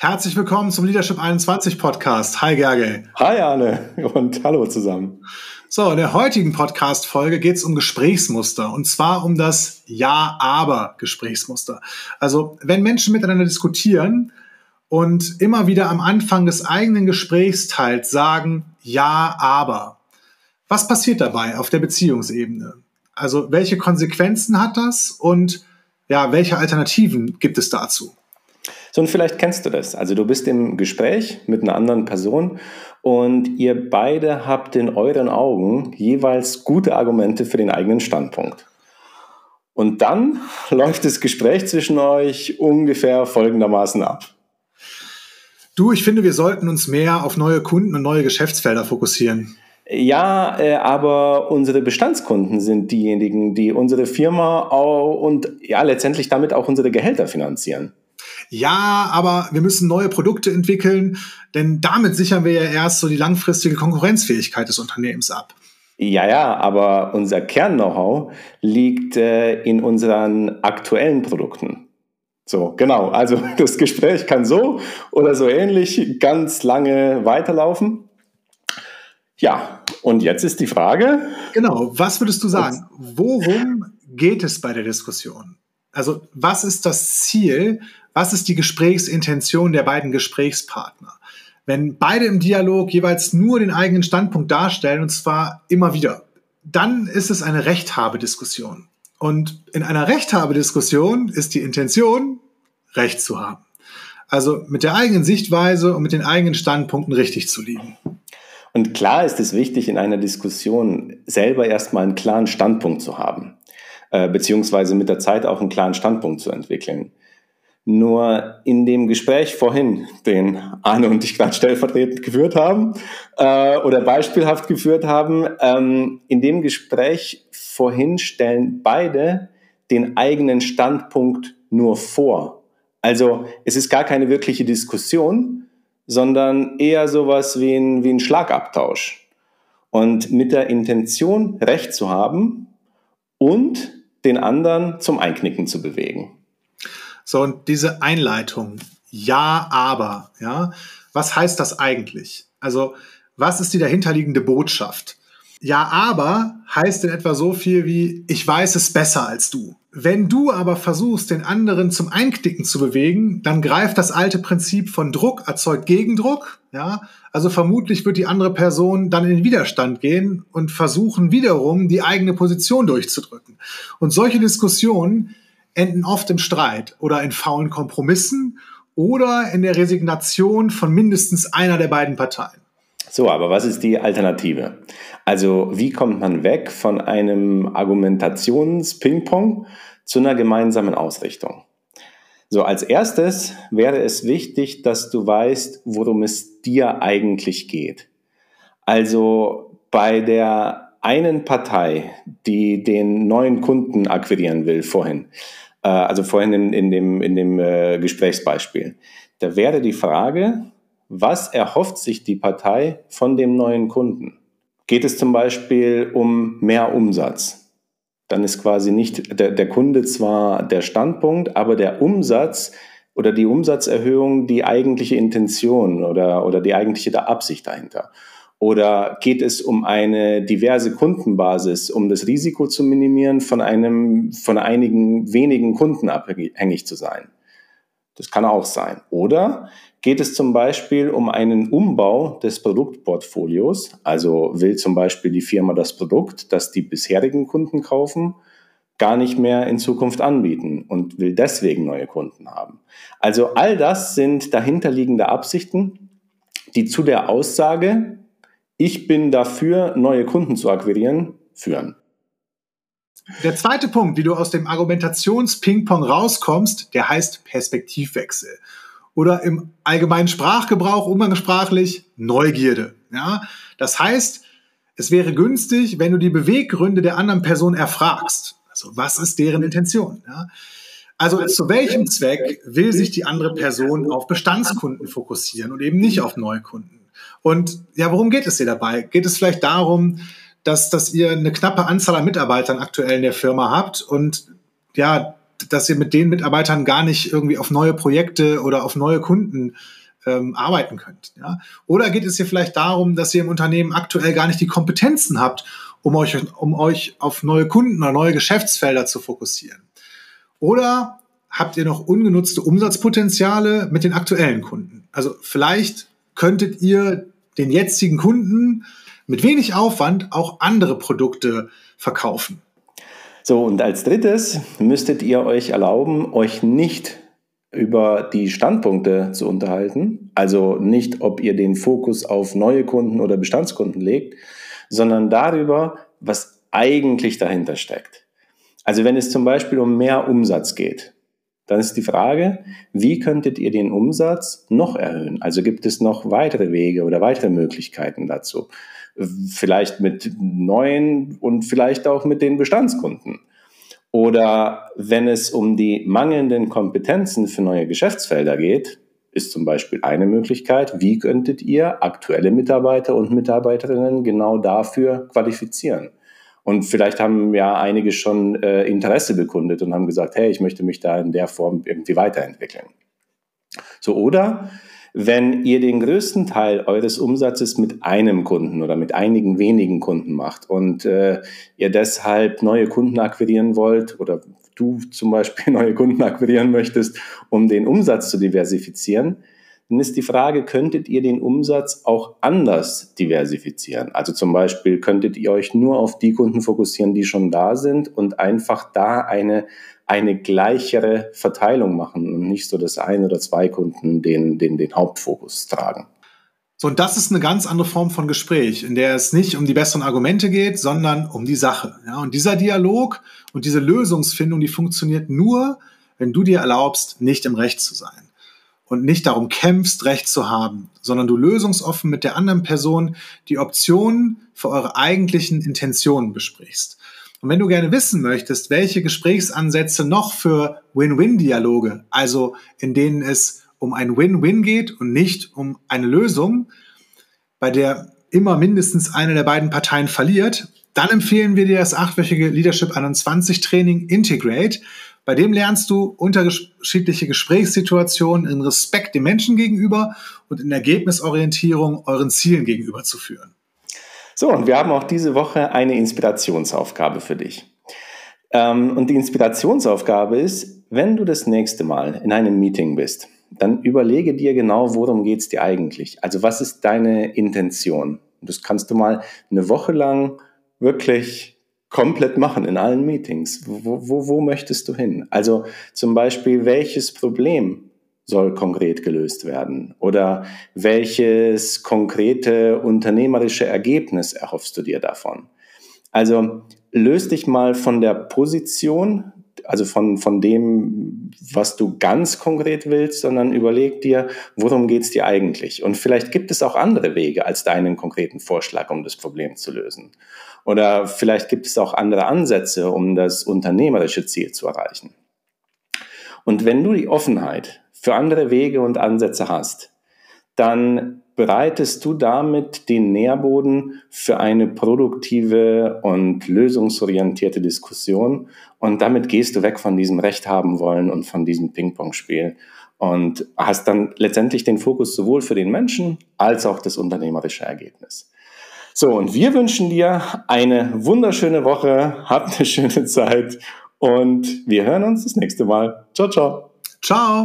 Herzlich willkommen zum Leadership 21 Podcast. Hi Gerge. Hi Arne und hallo zusammen. So, in der heutigen Podcast-Folge geht es um Gesprächsmuster und zwar um das Ja-Aber-Gesprächsmuster. Also, wenn Menschen miteinander diskutieren und immer wieder am Anfang des eigenen Gesprächsteils sagen Ja, aber, was passiert dabei auf der Beziehungsebene? Also, welche Konsequenzen hat das und ja, welche Alternativen gibt es dazu? So, und vielleicht kennst du das. Also du bist im Gespräch mit einer anderen Person und ihr beide habt in euren Augen jeweils gute Argumente für den eigenen Standpunkt. Und dann läuft das Gespräch zwischen euch ungefähr folgendermaßen ab. Du, ich finde, wir sollten uns mehr auf neue Kunden und neue Geschäftsfelder fokussieren. Ja, äh, aber unsere Bestandskunden sind diejenigen, die unsere Firma und ja letztendlich damit auch unsere Gehälter finanzieren. Ja, aber wir müssen neue Produkte entwickeln, denn damit sichern wir ja erst so die langfristige Konkurrenzfähigkeit des Unternehmens ab. Ja, ja, aber unser Kern-Know-how liegt äh, in unseren aktuellen Produkten. So, genau. Also das Gespräch kann so oder so ähnlich ganz lange weiterlaufen. Ja, und jetzt ist die Frage. Genau, was würdest du sagen? Worum geht es bei der Diskussion? Also, was ist das Ziel? Was ist die Gesprächsintention der beiden Gesprächspartner? Wenn beide im Dialog jeweils nur den eigenen Standpunkt darstellen, und zwar immer wieder, dann ist es eine Rechthabediskussion. Und in einer Rechthabediskussion ist die Intention, Recht zu haben. Also mit der eigenen Sichtweise und mit den eigenen Standpunkten richtig zu liegen. Und klar ist es wichtig, in einer Diskussion selber erstmal einen klaren Standpunkt zu haben, äh, beziehungsweise mit der Zeit auch einen klaren Standpunkt zu entwickeln. Nur in dem Gespräch vorhin, den Arne und ich gerade stellvertretend geführt haben äh, oder beispielhaft geführt haben, ähm, in dem Gespräch vorhin stellen beide den eigenen Standpunkt nur vor. Also es ist gar keine wirkliche Diskussion, sondern eher sowas wie ein, wie ein Schlagabtausch. Und mit der Intention, Recht zu haben und den anderen zum Einknicken zu bewegen. So, und diese Einleitung, ja, aber, ja, was heißt das eigentlich? Also, was ist die dahinterliegende Botschaft? Ja, aber heißt in etwa so viel wie, ich weiß es besser als du. Wenn du aber versuchst, den anderen zum Einknicken zu bewegen, dann greift das alte Prinzip von Druck erzeugt Gegendruck. Ja, also vermutlich wird die andere Person dann in den Widerstand gehen und versuchen wiederum die eigene Position durchzudrücken. Und solche Diskussionen enden oft im Streit oder in faulen Kompromissen oder in der Resignation von mindestens einer der beiden Parteien. So, aber was ist die Alternative? Also wie kommt man weg von einem Argumentations-Ping-Pong zu einer gemeinsamen Ausrichtung? So, als erstes wäre es wichtig, dass du weißt, worum es dir eigentlich geht. Also bei der einen Partei, die den neuen Kunden akquirieren will vorhin, äh, also vorhin in, in dem, in dem äh, Gesprächsbeispiel, da wäre die Frage, was erhofft sich die Partei von dem neuen Kunden? Geht es zum Beispiel um mehr Umsatz? Dann ist quasi nicht der, der Kunde zwar der Standpunkt, aber der Umsatz oder die Umsatzerhöhung die eigentliche Intention oder, oder die eigentliche Absicht dahinter. Oder geht es um eine diverse Kundenbasis, um das Risiko zu minimieren, von einem, von einigen wenigen Kunden abhängig zu sein? Das kann auch sein. Oder geht es zum Beispiel um einen Umbau des Produktportfolios? Also will zum Beispiel die Firma das Produkt, das die bisherigen Kunden kaufen, gar nicht mehr in Zukunft anbieten und will deswegen neue Kunden haben. Also all das sind dahinterliegende Absichten, die zu der Aussage, ich bin dafür, neue Kunden zu akquirieren, führen. Der zweite Punkt, wie du aus dem Argumentations-Ping-Pong rauskommst, der heißt Perspektivwechsel. Oder im allgemeinen Sprachgebrauch, umgangssprachlich, Neugierde. Ja? Das heißt, es wäre günstig, wenn du die Beweggründe der anderen Person erfragst. Also, was ist deren Intention? Ja? Also, zu welchem Zweck will sich die andere Person auf Bestandskunden fokussieren und eben nicht auf Neukunden? Und ja, worum geht es dir dabei? Geht es vielleicht darum, dass, dass ihr eine knappe Anzahl an Mitarbeitern aktuell in der Firma habt und ja, dass ihr mit den Mitarbeitern gar nicht irgendwie auf neue Projekte oder auf neue Kunden ähm, arbeiten könnt. Ja? Oder geht es hier vielleicht darum, dass ihr im Unternehmen aktuell gar nicht die Kompetenzen habt, um euch, um euch auf neue Kunden oder neue Geschäftsfelder zu fokussieren? Oder habt ihr noch ungenutzte Umsatzpotenziale mit den aktuellen Kunden? Also vielleicht könntet ihr den jetzigen Kunden mit wenig Aufwand auch andere Produkte verkaufen. So, und als drittes müsstet ihr euch erlauben, euch nicht über die Standpunkte zu unterhalten, also nicht, ob ihr den Fokus auf neue Kunden oder Bestandskunden legt, sondern darüber, was eigentlich dahinter steckt. Also wenn es zum Beispiel um mehr Umsatz geht, dann ist die Frage, wie könntet ihr den Umsatz noch erhöhen? Also gibt es noch weitere Wege oder weitere Möglichkeiten dazu? Vielleicht mit neuen und vielleicht auch mit den Bestandskunden. Oder wenn es um die mangelnden Kompetenzen für neue Geschäftsfelder geht, ist zum Beispiel eine Möglichkeit, wie könntet ihr aktuelle Mitarbeiter und Mitarbeiterinnen genau dafür qualifizieren? Und vielleicht haben ja einige schon äh, Interesse bekundet und haben gesagt, hey, ich möchte mich da in der Form irgendwie weiterentwickeln. So, oder wenn ihr den größten Teil eures Umsatzes mit einem Kunden oder mit einigen wenigen Kunden macht und äh, ihr deshalb neue Kunden akquirieren wollt oder du zum Beispiel neue Kunden akquirieren möchtest, um den Umsatz zu diversifizieren, dann ist die Frage, könntet ihr den Umsatz auch anders diversifizieren? Also zum Beispiel könntet ihr euch nur auf die Kunden fokussieren, die schon da sind und einfach da eine, eine gleichere Verteilung machen und nicht so, dass ein oder zwei Kunden den, den, den Hauptfokus tragen. So, und das ist eine ganz andere Form von Gespräch, in der es nicht um die besseren Argumente geht, sondern um die Sache. Ja, und dieser Dialog und diese Lösungsfindung, die funktioniert nur, wenn du dir erlaubst, nicht im Recht zu sein und nicht darum kämpfst, Recht zu haben, sondern du lösungsoffen mit der anderen Person die Optionen für eure eigentlichen Intentionen besprichst. Und wenn du gerne wissen möchtest, welche Gesprächsansätze noch für Win-Win-Dialoge, also in denen es um ein Win-Win geht und nicht um eine Lösung, bei der immer mindestens eine der beiden Parteien verliert, dann empfehlen wir dir das achtwöchige Leadership 21 Training Integrate, bei dem lernst du unterschiedliche Gesprächssituationen in Respekt dem Menschen gegenüber und in Ergebnisorientierung euren Zielen gegenüber zu führen. So, und wir haben auch diese Woche eine Inspirationsaufgabe für dich. Ähm, und die Inspirationsaufgabe ist, wenn du das nächste Mal in einem Meeting bist, dann überlege dir genau, worum geht es dir eigentlich? Also was ist deine Intention? Das kannst du mal eine Woche lang wirklich komplett machen in allen Meetings. Wo, wo, wo möchtest du hin? Also zum Beispiel, welches Problem soll konkret gelöst werden? Oder welches konkrete unternehmerische Ergebnis erhoffst du dir davon? Also löst dich mal von der Position, also von, von dem, was du ganz konkret willst, sondern überleg dir, worum geht es dir eigentlich? Und vielleicht gibt es auch andere Wege als deinen konkreten Vorschlag, um das Problem zu lösen. Oder vielleicht gibt es auch andere Ansätze, um das unternehmerische Ziel zu erreichen. Und wenn du die Offenheit für andere Wege und Ansätze hast, dann bereitest du damit den Nährboden für eine produktive und lösungsorientierte Diskussion und damit gehst du weg von diesem Recht haben wollen und von diesem Ping-Pong-Spiel und hast dann letztendlich den Fokus sowohl für den Menschen als auch das unternehmerische Ergebnis. So, und wir wünschen dir eine wunderschöne Woche, habt eine schöne Zeit und wir hören uns das nächste Mal. Ciao, ciao. Ciao.